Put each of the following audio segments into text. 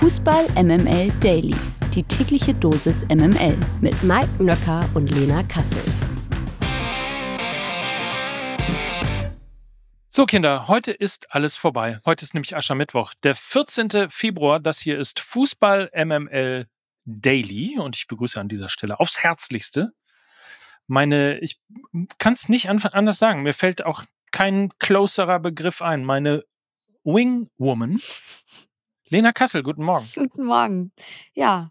Fußball MML Daily. Die tägliche Dosis MML mit Mike Nöcker und Lena Kassel. So, Kinder, heute ist alles vorbei. Heute ist nämlich Aschermittwoch, der 14. Februar. Das hier ist Fußball MML Daily und ich begrüße an dieser Stelle aufs Herzlichste meine, ich kann es nicht anders sagen. Mir fällt auch kein closerer Begriff ein. Meine Wingwoman. Lena Kassel, guten Morgen. Guten Morgen. Ja,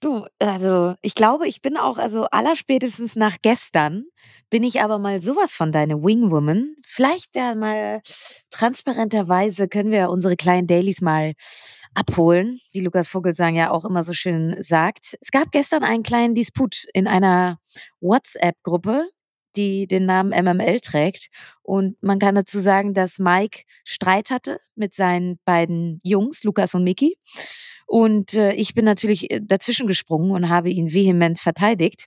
du, also ich glaube, ich bin auch, also allerspätestens nach gestern, bin ich aber mal sowas von deine Wingwoman. Vielleicht ja mal transparenterweise können wir unsere kleinen Dailies mal abholen, wie Lukas Vogelsang ja auch immer so schön sagt. Es gab gestern einen kleinen Disput in einer WhatsApp-Gruppe die den Namen MML trägt. Und man kann dazu sagen, dass Mike Streit hatte mit seinen beiden Jungs, Lukas und Miki. Und äh, ich bin natürlich äh, dazwischen gesprungen und habe ihn vehement verteidigt,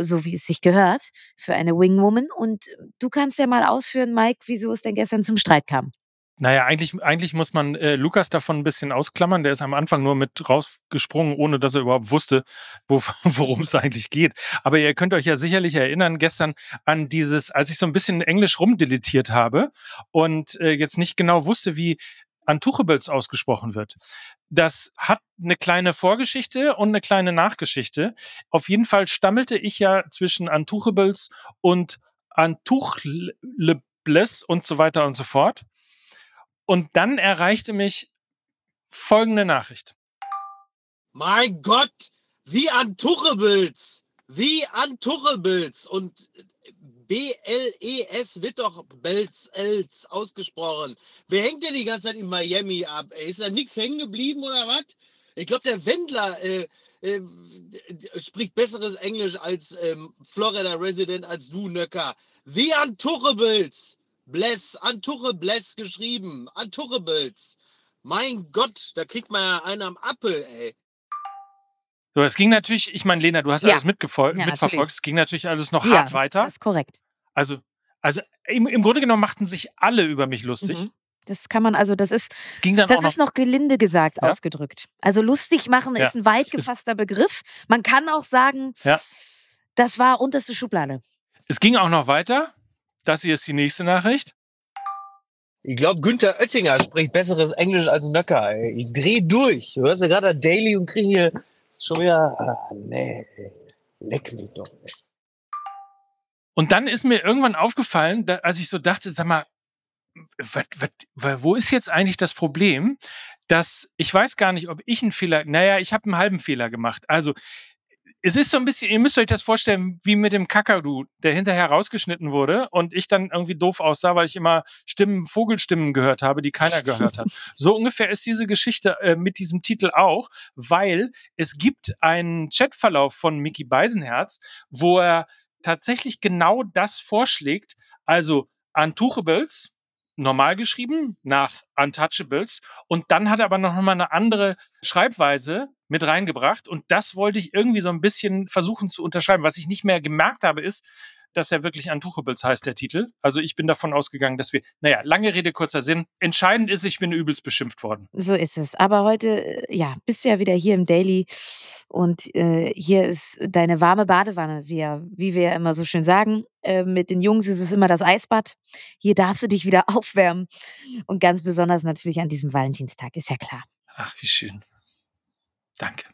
so wie es sich gehört, für eine Wingwoman. Und du kannst ja mal ausführen, Mike, wieso es denn gestern zum Streit kam. Naja, eigentlich, eigentlich muss man äh, Lukas davon ein bisschen ausklammern. Der ist am Anfang nur mit rausgesprungen, ohne dass er überhaupt wusste, wo, worum es eigentlich geht. Aber ihr könnt euch ja sicherlich erinnern, gestern an dieses, als ich so ein bisschen Englisch rumdeletiert habe und äh, jetzt nicht genau wusste, wie Antuchebels ausgesprochen wird. Das hat eine kleine Vorgeschichte und eine kleine Nachgeschichte. Auf jeden Fall stammelte ich ja zwischen Antuchebels und Antuchlebles und so weiter und so fort. Und dann erreichte mich folgende Nachricht. Mein Gott, wie an Tuchebilds. Wie an Tuchebilds. Und B-L-E-S wird doch Belz, Els ausgesprochen. Wer hängt denn die ganze Zeit in Miami ab? Ist da nichts hängen geblieben oder was? Ich glaube, der Wendler äh, äh, spricht besseres Englisch als ähm, Florida Resident als du, Nöcker. Wie an Tuchebilds. Bless, Antuche Bless geschrieben. Antuche Bills. Mein Gott, da kriegt man ja einen am Appel, ey. So, es ging natürlich, ich meine, Lena, du hast ja. alles mitgefolgt, ja, mitverfolgt. Natürlich. Es ging natürlich alles noch ja, hart weiter. Das ist korrekt. Also, also im, im, Grunde genommen machten sich alle über mich lustig. Mhm. Das kann man, also das ist, das noch ist noch gelinde gesagt ja? ausgedrückt. Also lustig machen ist ein weit gefasster Begriff. Man kann auch sagen, das war unterste Schublade. Es ging auch noch weiter. Das hier ist die nächste Nachricht. Ich glaube, Günther Oettinger spricht besseres Englisch als Nöcker. Ey. Ich dreh durch. Du hörst ja gerade Daily und krieg hier schon wieder. Ah, nee, leck mich doch. Ey. Und dann ist mir irgendwann aufgefallen, da, als ich so dachte, sag mal, wat, wat, wo ist jetzt eigentlich das Problem, dass ich weiß gar nicht, ob ich einen Fehler, naja, ich habe einen halben Fehler gemacht. Also es ist so ein bisschen, ihr müsst euch das vorstellen, wie mit dem Kakadu, der hinterher rausgeschnitten wurde und ich dann irgendwie doof aussah, weil ich immer Stimmen, Vogelstimmen gehört habe, die keiner gehört hat. so ungefähr ist diese Geschichte äh, mit diesem Titel auch, weil es gibt einen Chatverlauf von Mickey Beisenherz, wo er tatsächlich genau das vorschlägt, also Untouchables, normal geschrieben nach Untouchables und dann hat er aber noch mal eine andere Schreibweise mit reingebracht und das wollte ich irgendwie so ein bisschen versuchen zu unterschreiben. Was ich nicht mehr gemerkt habe, ist, dass er wirklich Untouchables heißt, der Titel. Also ich bin davon ausgegangen, dass wir, naja, lange Rede, kurzer Sinn. Entscheidend ist, ich bin übelst beschimpft worden. So ist es. Aber heute, äh, ja, bist du ja wieder hier im Daily und äh, hier ist deine warme Badewanne, wie, wie wir ja immer so schön sagen. Äh, mit den Jungs ist es immer das Eisbad. Hier darfst du dich wieder aufwärmen. Und ganz besonders natürlich an diesem Valentinstag, ist ja klar. Ach, wie schön. Danke.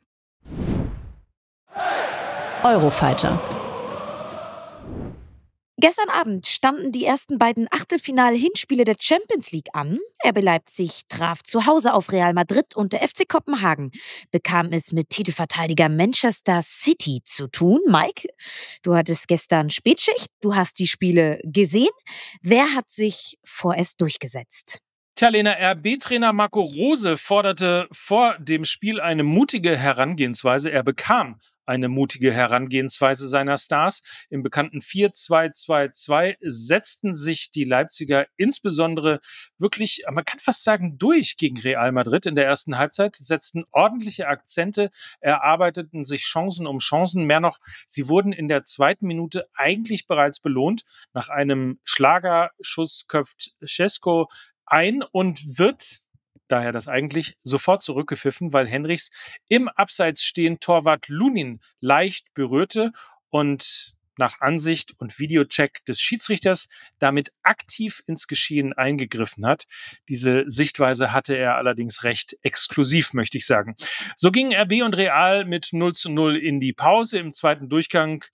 Eurofighter. Gestern Abend standen die ersten beiden Achtelfinal-Hinspiele der Champions League an. RB Leipzig traf zu Hause auf Real Madrid und der FC Kopenhagen bekam es mit Titelverteidiger Manchester City zu tun. Mike, du hattest gestern Spätschicht, du hast die Spiele gesehen. Wer hat sich vorerst durchgesetzt? Tja, Lena, RB-Trainer Marco Rose forderte vor dem Spiel eine mutige Herangehensweise. Er bekam eine mutige Herangehensweise seiner Stars. Im bekannten 4-2-2-2 setzten sich die Leipziger insbesondere wirklich, man kann fast sagen, durch gegen Real Madrid in der ersten Halbzeit, setzten ordentliche Akzente, erarbeiteten sich Chancen um Chancen. Mehr noch, sie wurden in der zweiten Minute eigentlich bereits belohnt. Nach einem Schlagerschuss köpft Cesco ein und wird daher das eigentlich, sofort zurückgepfiffen, weil Henrichs im Abseits stehend Torwart Lunin leicht berührte und nach Ansicht und Videocheck des Schiedsrichters damit aktiv ins Geschehen eingegriffen hat. Diese Sichtweise hatte er allerdings recht exklusiv, möchte ich sagen. So gingen RB und Real mit 0 zu 0 in die Pause. Im zweiten Durchgang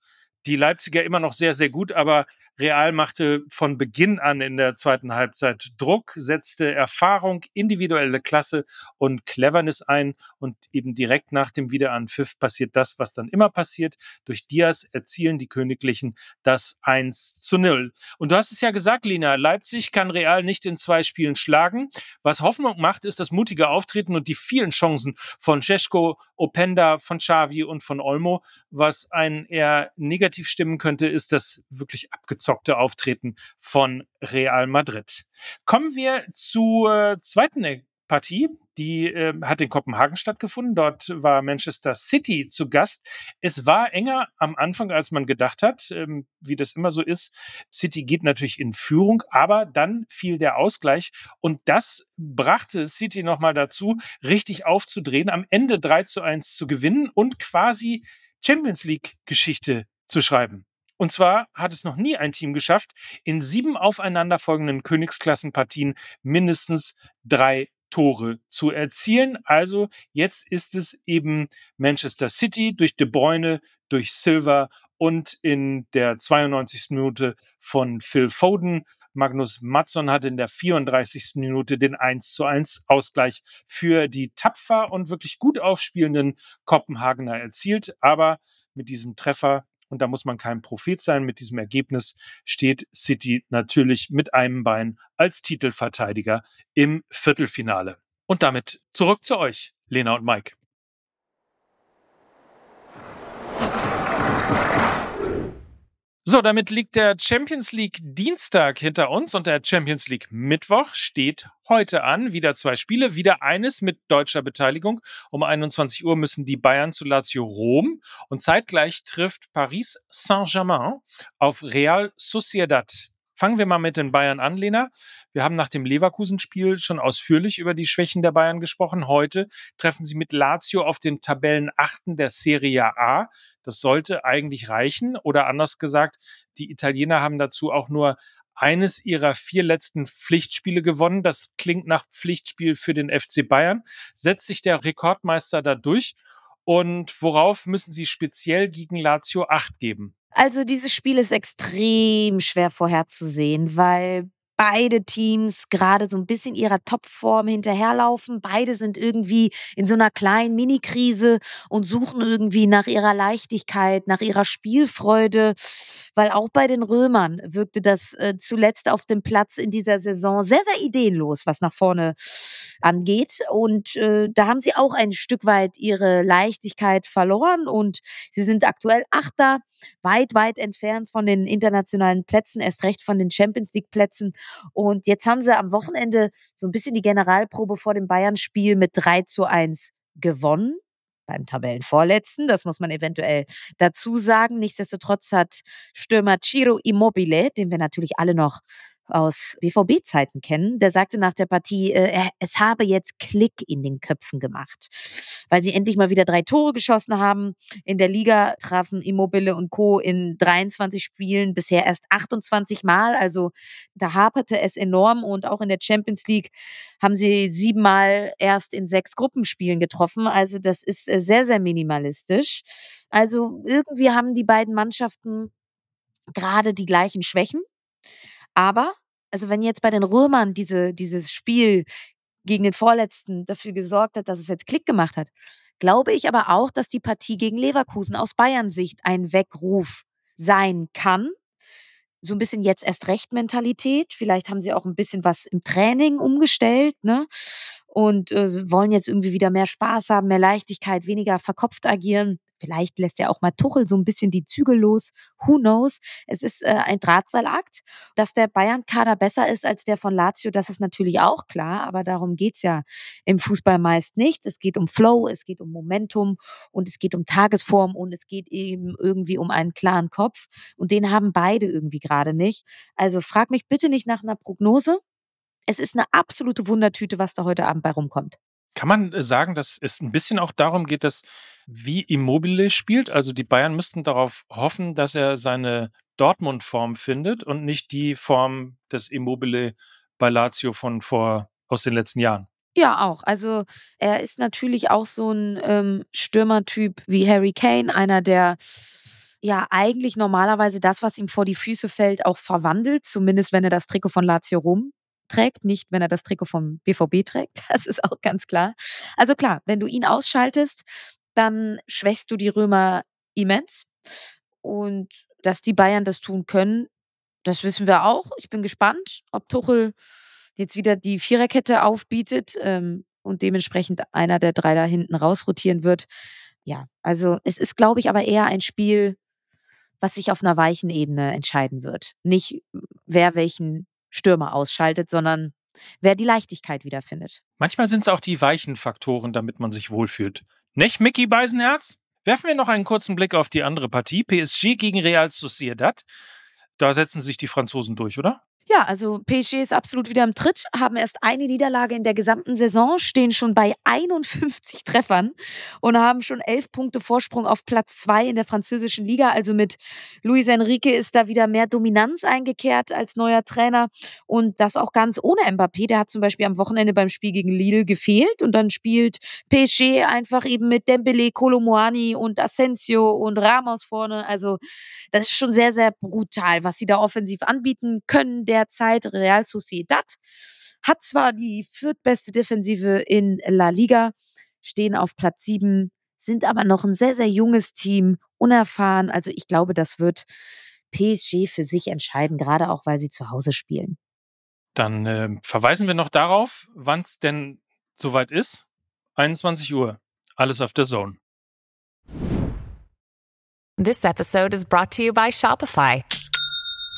die Leipziger immer noch sehr, sehr gut, aber Real machte von Beginn an in der zweiten Halbzeit Druck, setzte Erfahrung, individuelle Klasse und Cleverness ein und eben direkt nach dem Wiederanpfiff passiert das, was dann immer passiert. Durch Diaz erzielen die Königlichen das 1 zu 0. Und du hast es ja gesagt, Lina, Leipzig kann Real nicht in zwei Spielen schlagen. Was Hoffnung macht, ist das mutige Auftreten und die vielen Chancen von Cesko, Openda, von Xavi und von Olmo. Was einen eher negativ stimmen könnte, ist das wirklich abgezogen abgezockte Auftreten von Real Madrid. Kommen wir zur zweiten Partie. Die äh, hat in Kopenhagen stattgefunden. Dort war Manchester City zu Gast. Es war enger am Anfang, als man gedacht hat, ähm, wie das immer so ist. City geht natürlich in Führung, aber dann fiel der Ausgleich und das brachte City nochmal dazu, richtig aufzudrehen, am Ende 3 zu 1 zu gewinnen und quasi Champions League Geschichte zu schreiben. Und zwar hat es noch nie ein Team geschafft, in sieben aufeinanderfolgenden Königsklassenpartien mindestens drei Tore zu erzielen. Also jetzt ist es eben Manchester City durch De Bruyne, durch Silver und in der 92. Minute von Phil Foden. Magnus Matson hat in der 34. Minute den 1 zu 1 Ausgleich für die tapfer und wirklich gut aufspielenden Kopenhagener erzielt. Aber mit diesem Treffer und da muss man kein Prophet sein. Mit diesem Ergebnis steht City natürlich mit einem Bein als Titelverteidiger im Viertelfinale. Und damit zurück zu euch, Lena und Mike. So, damit liegt der Champions League Dienstag hinter uns und der Champions League Mittwoch steht heute an. Wieder zwei Spiele, wieder eines mit deutscher Beteiligung. Um 21 Uhr müssen die Bayern zu Lazio Rom und zeitgleich trifft Paris Saint-Germain auf Real Sociedad. Fangen wir mal mit den Bayern an, Lena. Wir haben nach dem Leverkusen-Spiel schon ausführlich über die Schwächen der Bayern gesprochen. Heute treffen sie mit Lazio auf den Tabellenachten der Serie A. Das sollte eigentlich reichen. Oder anders gesagt, die Italiener haben dazu auch nur eines ihrer vier letzten Pflichtspiele gewonnen. Das klingt nach Pflichtspiel für den FC Bayern. Setzt sich der Rekordmeister da durch? Und worauf müssen sie speziell gegen Lazio Acht geben? Also dieses Spiel ist extrem schwer vorherzusehen, weil beide Teams gerade so ein bisschen ihrer Topform hinterherlaufen. Beide sind irgendwie in so einer kleinen Mini-Krise und suchen irgendwie nach ihrer Leichtigkeit, nach ihrer Spielfreude, weil auch bei den Römern wirkte das äh, zuletzt auf dem Platz in dieser Saison sehr, sehr ideenlos, was nach vorne angeht. Und äh, da haben sie auch ein Stück weit ihre Leichtigkeit verloren und sie sind aktuell Achter, weit, weit entfernt von den internationalen Plätzen, erst recht von den Champions League Plätzen. Und jetzt haben sie am Wochenende so ein bisschen die Generalprobe vor dem Bayern-Spiel mit 3 zu 1 gewonnen beim Tabellenvorletzten. Das muss man eventuell dazu sagen. Nichtsdestotrotz hat Stürmer Ciro Immobile, den wir natürlich alle noch aus BVB-Zeiten kennen, der sagte nach der Partie, äh, es habe jetzt Klick in den Köpfen gemacht, weil sie endlich mal wieder drei Tore geschossen haben. In der Liga trafen Immobile und Co. in 23 Spielen bisher erst 28 Mal, also da haperte es enorm und auch in der Champions League haben sie siebenmal erst in sechs Gruppenspielen getroffen, also das ist äh, sehr, sehr minimalistisch. Also irgendwie haben die beiden Mannschaften gerade die gleichen Schwächen. Aber, also wenn jetzt bei den Römern diese, dieses Spiel gegen den Vorletzten dafür gesorgt hat, dass es jetzt Klick gemacht hat, glaube ich aber auch, dass die Partie gegen Leverkusen aus Bayern Sicht ein Weckruf sein kann. So ein bisschen jetzt erst recht Mentalität. Vielleicht haben sie auch ein bisschen was im Training umgestellt, ne? Und äh, wollen jetzt irgendwie wieder mehr Spaß haben, mehr Leichtigkeit, weniger verkopft agieren. Vielleicht lässt ja auch mal Tuchel so ein bisschen die Zügel los. Who knows? Es ist äh, ein Drahtseilakt. Dass der Bayern-Kader besser ist als der von Lazio, das ist natürlich auch klar. Aber darum geht's ja im Fußball meist nicht. Es geht um Flow, es geht um Momentum und es geht um Tagesform und es geht eben irgendwie um einen klaren Kopf. Und den haben beide irgendwie gerade nicht. Also frag mich bitte nicht nach einer Prognose. Es ist eine absolute Wundertüte, was da heute Abend bei rumkommt. Kann man äh, sagen, dass es ein bisschen auch darum geht, dass wie Immobile spielt? Also die Bayern müssten darauf hoffen, dass er seine Dortmund-Form findet und nicht die Form des Immobile bei Lazio von vor aus den letzten Jahren. Ja, auch. Also er ist natürlich auch so ein ähm, Stürmertyp wie Harry Kane, einer, der ja eigentlich normalerweise das, was ihm vor die Füße fällt, auch verwandelt, zumindest wenn er das Trikot von Lazio Rom trägt, nicht wenn er das Trikot vom BVB trägt. Das ist auch ganz klar. Also klar, wenn du ihn ausschaltest, dann schwächst du die Römer immens. Und dass die Bayern das tun können, das wissen wir auch. Ich bin gespannt, ob Tuchel jetzt wieder die Viererkette aufbietet ähm, und dementsprechend einer der drei da hinten rausrotieren wird. Ja, also es ist, glaube ich, aber eher ein Spiel, was sich auf einer weichen Ebene entscheiden wird. Nicht, wer welchen Stürmer ausschaltet, sondern wer die Leichtigkeit wiederfindet. Manchmal sind es auch die weichen Faktoren, damit man sich wohlfühlt. Nicht, Mickey Beisenherz? Werfen wir noch einen kurzen Blick auf die andere Partie. PSG gegen Real Sociedad. Da setzen sich die Franzosen durch, oder? Ja, also PSG ist absolut wieder im Tritt, haben erst eine Niederlage in der gesamten Saison, stehen schon bei 51 Treffern und haben schon elf Punkte Vorsprung auf Platz zwei in der französischen Liga. Also mit Luis Enrique ist da wieder mehr Dominanz eingekehrt als neuer Trainer und das auch ganz ohne Mbappé. Der hat zum Beispiel am Wochenende beim Spiel gegen Lille gefehlt und dann spielt PSG einfach eben mit Dembele, Kolomoani und Asensio und Ramos vorne. Also das ist schon sehr, sehr brutal, was sie da offensiv anbieten können derzeit. Real Sociedad hat zwar die viertbeste Defensive in La Liga, stehen auf Platz sieben, sind aber noch ein sehr, sehr junges Team, unerfahren. Also ich glaube, das wird PSG für sich entscheiden, gerade auch, weil sie zu Hause spielen. Dann äh, verweisen wir noch darauf, wann es denn soweit ist. 21 Uhr. Alles auf der Zone. This episode is brought to you by Shopify.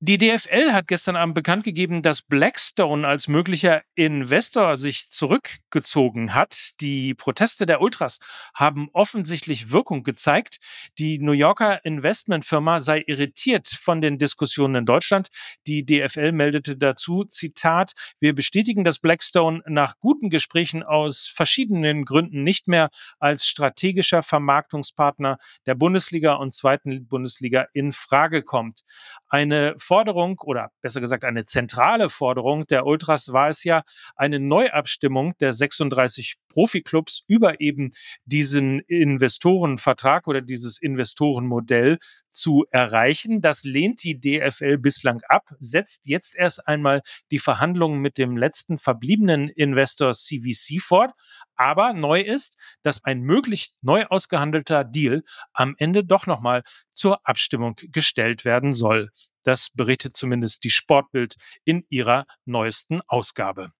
Die DFL hat gestern Abend bekannt gegeben, dass Blackstone als möglicher Investor sich zurückgezogen hat. Die Proteste der Ultras haben offensichtlich Wirkung gezeigt. Die New Yorker Investmentfirma sei irritiert von den Diskussionen in Deutschland. Die DFL meldete dazu, Zitat, wir bestätigen, dass Blackstone nach guten Gesprächen aus verschiedenen Gründen nicht mehr als strategischer Vermarktungspartner der Bundesliga und zweiten Bundesliga in Frage kommt. Eine Forderung oder besser gesagt eine zentrale Forderung der Ultras war es ja, eine Neuabstimmung der 36 Profiklubs über eben diesen Investorenvertrag oder dieses Investorenmodell zu erreichen. Das lehnt die DFL bislang ab, setzt jetzt erst einmal die Verhandlungen mit dem letzten verbliebenen Investor CVC fort. Aber neu ist, dass ein möglich neu ausgehandelter Deal am Ende doch nochmal zur Abstimmung gestellt werden soll. Das berichtet zumindest die Sportbild in ihrer neuesten Ausgabe.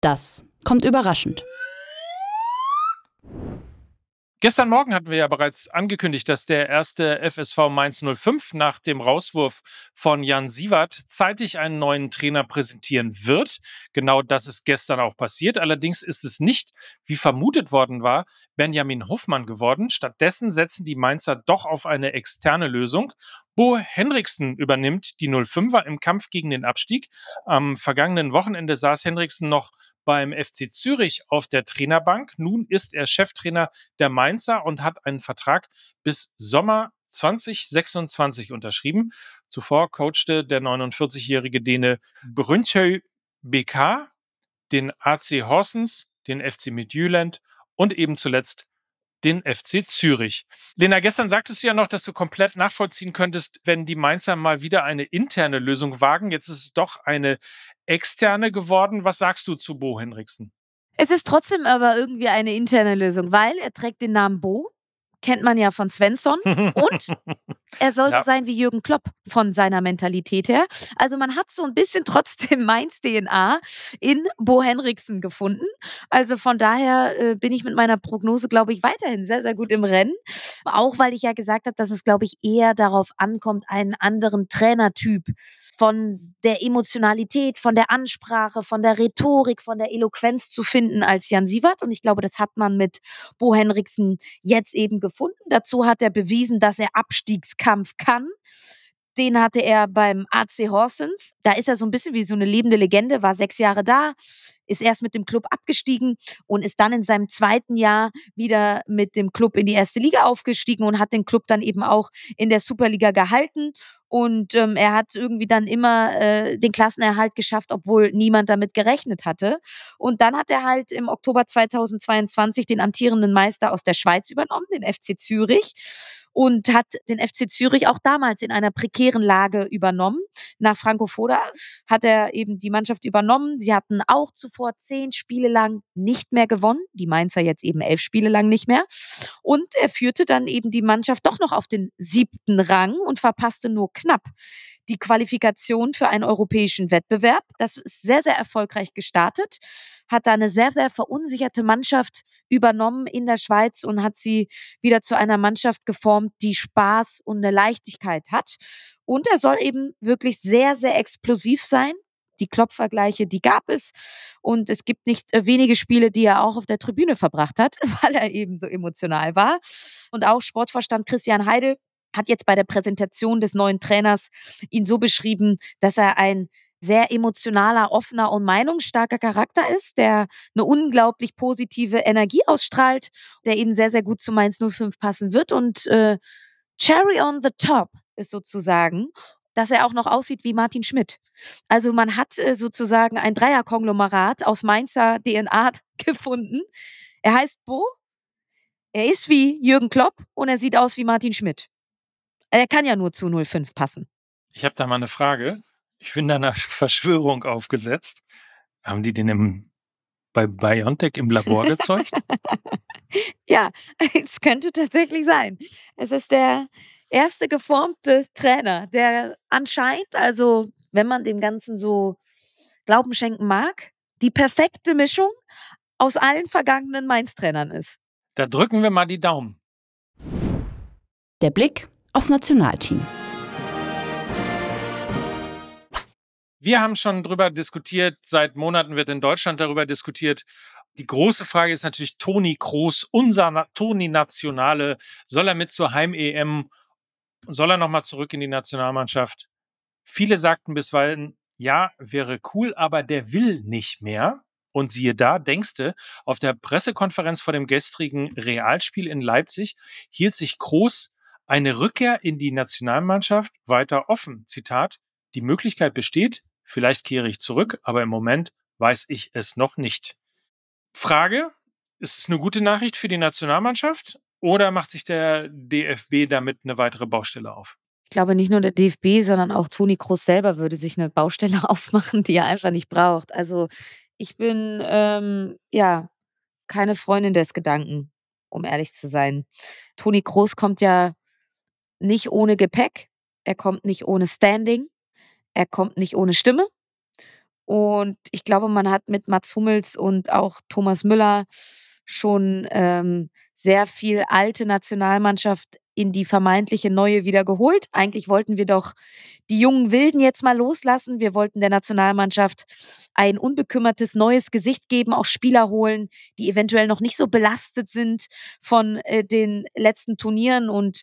Das kommt überraschend. Gestern Morgen hatten wir ja bereits angekündigt, dass der erste FSV Mainz 05 nach dem Rauswurf von Jan Siewert zeitig einen neuen Trainer präsentieren wird. Genau das ist gestern auch passiert. Allerdings ist es nicht, wie vermutet worden war, Benjamin Hoffmann geworden. Stattdessen setzen die Mainzer doch auf eine externe Lösung. Bo Henriksen übernimmt die 05er im Kampf gegen den Abstieg. Am vergangenen Wochenende saß Henriksen noch beim FC Zürich auf der Trainerbank. Nun ist er Cheftrainer der Mainzer und hat einen Vertrag bis Sommer 2026 unterschrieben. Zuvor coachte der 49-jährige Däne Brünchøy BK, den AC Horsens, den FC Midtjylland und eben zuletzt den FC Zürich. Lena, gestern sagtest du ja noch, dass du komplett nachvollziehen könntest, wenn die Mainzer mal wieder eine interne Lösung wagen. Jetzt ist es doch eine externe geworden. Was sagst du zu Bo Henriksen? Es ist trotzdem aber irgendwie eine interne Lösung, weil er trägt den Namen Bo. Kennt man ja von Svensson. Und er soll Ja. so sein wie Jürgen Klopp von seiner Mentalität her. Also man hat so ein bisschen trotzdem Mainz DNA in Bo Henriksen gefunden. Also von daher äh, bin ich mit meiner Prognose, glaube ich, weiterhin sehr, sehr gut im Rennen. Auch weil ich ja gesagt habe, dass es, glaube ich, eher darauf ankommt, einen anderen Trainertyp von der Emotionalität, von der Ansprache, von der Rhetorik, von der Eloquenz zu finden als Jan Sievert. Und ich glaube, das hat man mit Bo Henriksen jetzt eben gefunden. Dazu hat er bewiesen, dass er Abstiegskampf kann. Den hatte er beim AC Horsens. Da ist er so ein bisschen wie so eine lebende Legende, war sechs Jahre da, ist erst mit dem Club abgestiegen und ist dann in seinem zweiten Jahr wieder mit dem Club in die erste Liga aufgestiegen und hat den Club dann eben auch in der Superliga gehalten. Und ähm, er hat irgendwie dann immer äh, den Klassenerhalt geschafft, obwohl niemand damit gerechnet hatte. Und dann hat er halt im Oktober 2022 den amtierenden Meister aus der Schweiz übernommen, den FC Zürich. Und hat den FC Zürich auch damals in einer prekären Lage übernommen. Nach Franco Foda hat er eben die Mannschaft übernommen. Sie hatten auch zuvor zehn Spiele lang nicht mehr gewonnen. Die Mainzer jetzt eben elf Spiele lang nicht mehr. Und er führte dann eben die Mannschaft doch noch auf den siebten Rang und verpasste nur knapp die Qualifikation für einen europäischen Wettbewerb. Das ist sehr, sehr erfolgreich gestartet, hat da eine sehr, sehr verunsicherte Mannschaft übernommen in der Schweiz und hat sie wieder zu einer Mannschaft geformt, die Spaß und eine Leichtigkeit hat. Und er soll eben wirklich sehr, sehr explosiv sein. Die Kloppvergleiche, die gab es. Und es gibt nicht äh, wenige Spiele, die er auch auf der Tribüne verbracht hat, weil er eben so emotional war. Und auch Sportvorstand Christian Heidel hat jetzt bei der Präsentation des neuen Trainers ihn so beschrieben, dass er ein sehr emotionaler, offener und meinungsstarker Charakter ist, der eine unglaublich positive Energie ausstrahlt, der eben sehr, sehr gut zu Mainz 05 passen wird. Und äh, Cherry on the top ist sozusagen, dass er auch noch aussieht wie Martin Schmidt. Also man hat äh, sozusagen ein Dreierkonglomerat aus Mainzer DNA gefunden. Er heißt Bo, er ist wie Jürgen Klopp und er sieht aus wie Martin Schmidt. Er kann ja nur zu 05 passen. Ich habe da mal eine Frage. Ich bin da einer Verschwörung aufgesetzt. Haben die den im, bei BioNTech im Labor gezeugt? Ja, es könnte tatsächlich sein. Es ist der erste geformte Trainer, der anscheinend, also wenn man dem Ganzen so Glauben schenken mag, die perfekte Mischung aus allen vergangenen Mainz-Trainern ist. Da drücken wir mal die Daumen. Der Blick aufs Nationalteam. Wir haben schon drüber diskutiert, seit Monaten wird in Deutschland darüber diskutiert. Die große Frage ist natürlich Toni Kroos, unser Na Toni Nationale. Soll er mit zur Heim-EM? Soll er nochmal zurück in die Nationalmannschaft? Viele sagten bisweilen, ja, wäre cool, aber der will nicht mehr. Und siehe da, denkste, auf der Pressekonferenz vor dem gestrigen Realspiel in Leipzig hielt sich Kroos eine Rückkehr in die Nationalmannschaft weiter offen. Zitat, die Möglichkeit besteht, vielleicht kehre ich zurück, aber im Moment weiß ich es noch nicht. Frage, ist es eine gute Nachricht für die Nationalmannschaft oder macht sich der DFB damit eine weitere Baustelle auf? Ich glaube, nicht nur der DFB, sondern auch Toni Kroos selber würde sich eine Baustelle aufmachen, die er einfach nicht braucht. Also ich bin ähm, ja keine Freundin des Gedanken, um ehrlich zu sein. Toni Kroos kommt ja nicht ohne Gepäck, er kommt nicht ohne Standing, er kommt nicht ohne Stimme. Und ich glaube, man hat mit Mats Hummels und auch Thomas Müller schon ähm, sehr viel alte Nationalmannschaft in die vermeintliche neue wieder geholt. Eigentlich wollten wir doch die jungen Wilden jetzt mal loslassen. Wir wollten der Nationalmannschaft ein unbekümmertes neues Gesicht geben, auch Spieler holen, die eventuell noch nicht so belastet sind von äh, den letzten Turnieren und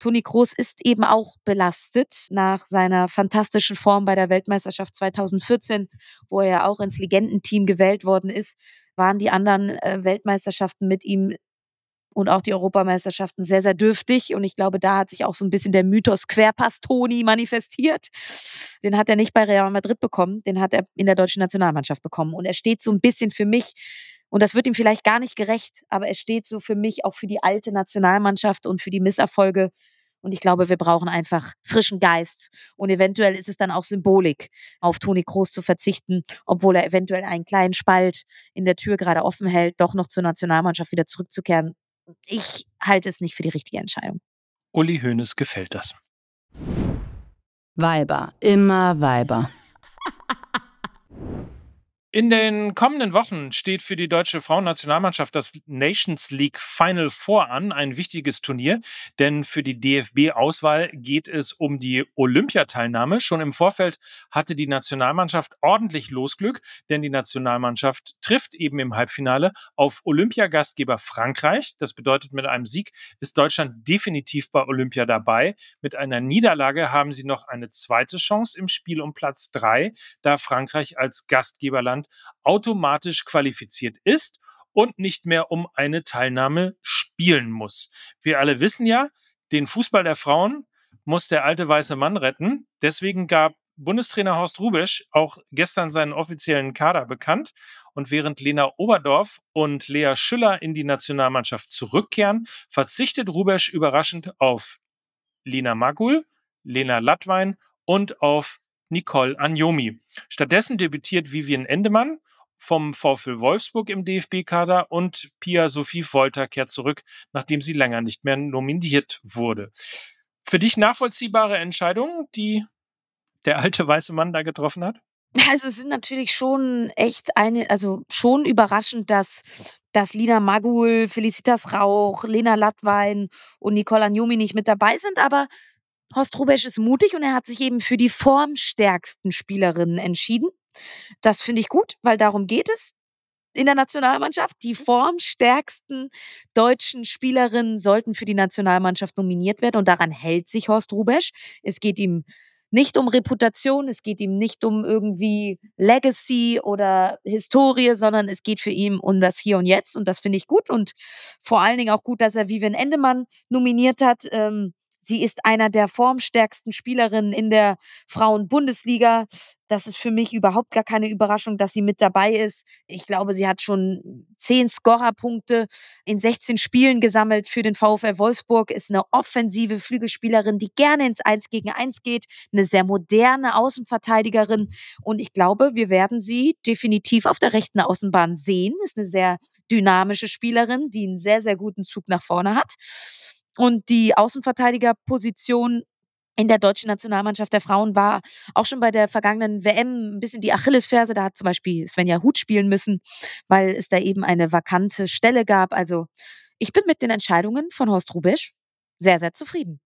Toni Kroos ist eben auch belastet nach seiner fantastischen Form bei der Weltmeisterschaft 2014, wo er ja auch ins Legendenteam gewählt worden ist, waren die anderen äh, Weltmeisterschaften mit ihm und auch die Europameisterschaften sehr, sehr dürftig. Und ich glaube, da hat sich auch so ein bisschen der Mythos Querpass Toni manifestiert. Den hat er nicht bei Real Madrid bekommen, den hat er in der deutschen Nationalmannschaft bekommen. Und er steht so ein bisschen für mich, und das wird ihm vielleicht gar nicht gerecht, aber er steht so für mich auch für die alte Nationalmannschaft und für die Misserfolge. Und ich glaube, wir brauchen einfach frischen Geist. Und eventuell ist es dann auch Symbolik, auf Toni Kroos zu verzichten, obwohl er eventuell einen kleinen Spalt in der Tür gerade offen hält, doch noch zur Nationalmannschaft wieder zurückzukehren ich halte es nicht für die richtige Entscheidung. Uli Hoeneß gefällt das. Weiber, immer Weiber. In den kommenden Wochen steht für die deutsche Frauennationalmannschaft das Nations League Final Four an, ein wichtiges Turnier, denn für die DFB-Auswahl geht es um die Olympiateilnahme. Schon im Vorfeld hatte die Nationalmannschaft ordentlich Losglück, denn die Nationalmannschaft trifft eben im Halbfinale auf Olympiagastgeber Frankreich. Das bedeutet, mit einem Sieg ist Deutschland definitiv bei Olympia dabei. Mit einer Niederlage haben sie noch eine zweite Chance im Spiel um Platz drei, da Frankreich als Gastgeberland Deutschland automatisch qualifiziert ist und nicht mehr um eine Teilnahme spielen muss. Wir alle wissen ja, den Fußball der Frauen muss der alte weiße Mann retten. Deswegen gab Bundestrainer Horst Rubesch auch gestern seinen offiziellen Kader bekannt. Und während Lena Oberdorf und Lea Schüller in die Nationalmannschaft zurückkehren, verzichtet Rubesch überraschend auf Lena Magul, Lena Lattwein und auf Nicole Anjomi. Stattdessen debütiert Vivian Endemann vom VfL Wolfsburg im DFB-Kader und Pia Sophie Wolter kehrt zurück, nachdem sie länger nicht mehr nominiert wurde. Für dich nachvollziehbare Entscheidung, die der alte weiße Mann da getroffen hat? Also es sind natürlich schon echt eine, also schon überraschend, dass, dass Lina Magul, Felicitas Rauch, Lena Lattwein und Nicole Anjomi nicht mit dabei sind, aber Horst Rubesch ist mutig und er hat sich eben für die formstärksten Spielerinnen entschieden. Das finde ich gut, weil darum geht es in der Nationalmannschaft. Die formstärksten deutschen Spielerinnen sollten für die Nationalmannschaft nominiert werden und daran hält sich Horst Rubesch. Es geht ihm nicht um Reputation, es geht ihm nicht um irgendwie Legacy oder Historie, sondern es geht für ihn um das Hier und Jetzt und das finde ich gut und vor allen Dingen auch gut, dass er Vivian Endemann nominiert hat. Ähm, Sie ist einer der formstärksten Spielerinnen in der Frauenbundesliga. Das ist für mich überhaupt gar keine Überraschung, dass sie mit dabei ist. Ich glaube, sie hat schon zehn Scorerpunkte in 16 Spielen gesammelt für den VfL Wolfsburg, ist eine offensive Flügelspielerin, die gerne ins Eins gegen Eins geht, eine sehr moderne Außenverteidigerin. Und ich glaube, wir werden sie definitiv auf der rechten Außenbahn sehen. Ist eine sehr dynamische Spielerin, die einen sehr, sehr guten Zug nach vorne hat. Und die Außenverteidigerposition in der deutschen Nationalmannschaft der Frauen war auch schon bei der vergangenen WM ein bisschen die Achillesferse. Da hat zum Beispiel Svenja Huth spielen müssen, weil es da eben eine vakante Stelle gab. Also ich bin mit den Entscheidungen von Horst Rubisch sehr, sehr zufrieden.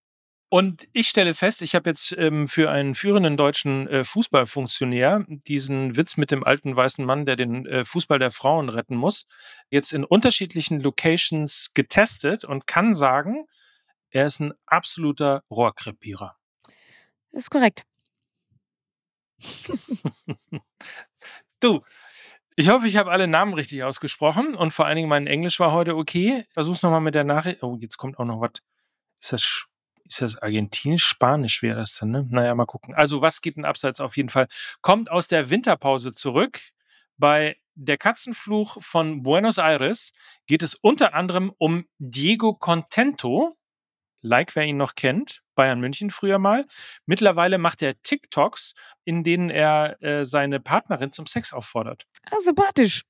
Und ich stelle fest, ich habe jetzt ähm, für einen führenden deutschen äh, Fußballfunktionär diesen Witz mit dem alten weißen Mann, der den äh, Fußball der Frauen retten muss, jetzt in unterschiedlichen Locations getestet und kann sagen, er ist ein absoluter Rohrkrepierer. Das ist korrekt. du, ich hoffe, ich habe alle Namen richtig ausgesprochen und vor allen Dingen mein Englisch war heute okay. Versuch's nochmal mit der Nachricht. Oh, jetzt kommt auch noch was. Ist das ist das Argentinisch? Spanisch wäre das dann, ne? Naja, mal gucken. Also, was geht denn abseits auf jeden Fall? Kommt aus der Winterpause zurück. Bei Der Katzenfluch von Buenos Aires geht es unter anderem um Diego Contento. Like, wer ihn noch kennt. Bayern München früher mal. Mittlerweile macht er TikToks, in denen er äh, seine Partnerin zum Sex auffordert. Ah, sympathisch.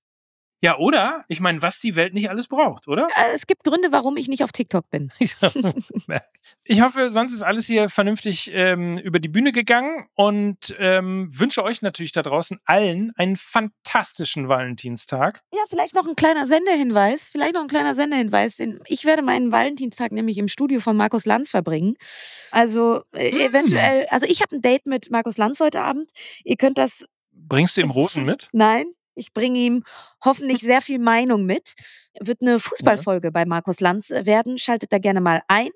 Ja, oder? Ich meine, was die Welt nicht alles braucht, oder? Äh, es gibt Gründe, warum ich nicht auf TikTok bin. ich hoffe, sonst ist alles hier vernünftig ähm, über die Bühne gegangen und ähm, wünsche euch natürlich da draußen allen einen fantastischen Valentinstag. Ja, vielleicht noch ein kleiner Sendehinweis. Vielleicht noch ein kleiner Sendehinweis. Ich werde meinen Valentinstag nämlich im Studio von Markus Lanz verbringen. Also äh, hm. eventuell, also ich habe ein Date mit Markus Lanz heute Abend. Ihr könnt das. Bringst du ihm Rosen mit? Nein, ich bringe ihm hoffentlich sehr viel Meinung mit. Wird eine Fußballfolge ja. bei Markus Lanz äh, werden. Schaltet da gerne mal ein.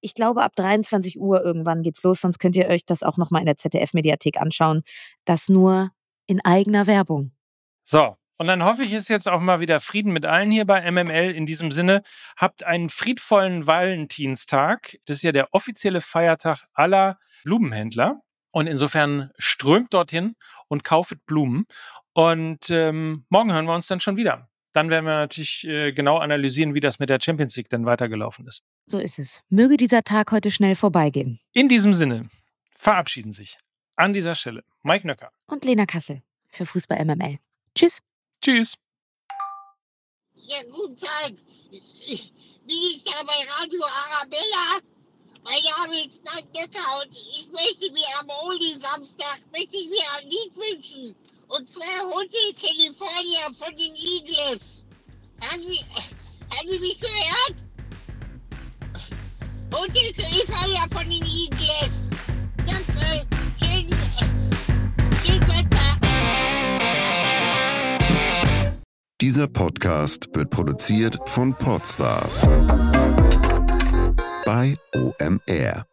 Ich glaube, ab 23 Uhr irgendwann geht's los, sonst könnt ihr euch das auch nochmal in der ZDF-Mediathek anschauen. Das nur in eigener Werbung. So, und dann hoffe ich, ist jetzt auch mal wieder Frieden mit allen hier bei MML. In diesem Sinne, habt einen friedvollen Valentinstag. Das ist ja der offizielle Feiertag aller Blumenhändler. Und insofern strömt dorthin und kauft Blumen. Und ähm, morgen hören wir uns dann schon wieder. Dann werden wir natürlich äh, genau analysieren, wie das mit der Champions League dann weitergelaufen ist. So ist es. Möge dieser Tag heute schnell vorbeigehen. In diesem Sinne verabschieden sich an dieser Stelle Mike Nöcker und Lena Kassel für Fußball MML. Tschüss. Tschüss. Ja, guten Tag. Bin ich da bei Radio Arabella. Mein Name ist Mike Decker und ich möchte mir am Oli-Samstag möchte ich mir ein Lied wünschen. Und zwar Hotel California von den Eagles. Haben Sie, haben Sie mich gehört? Hotel California von den Eagles. Danke. Schön, schön Wetter. Dieser Podcast wird produziert von Podstars bei OMR.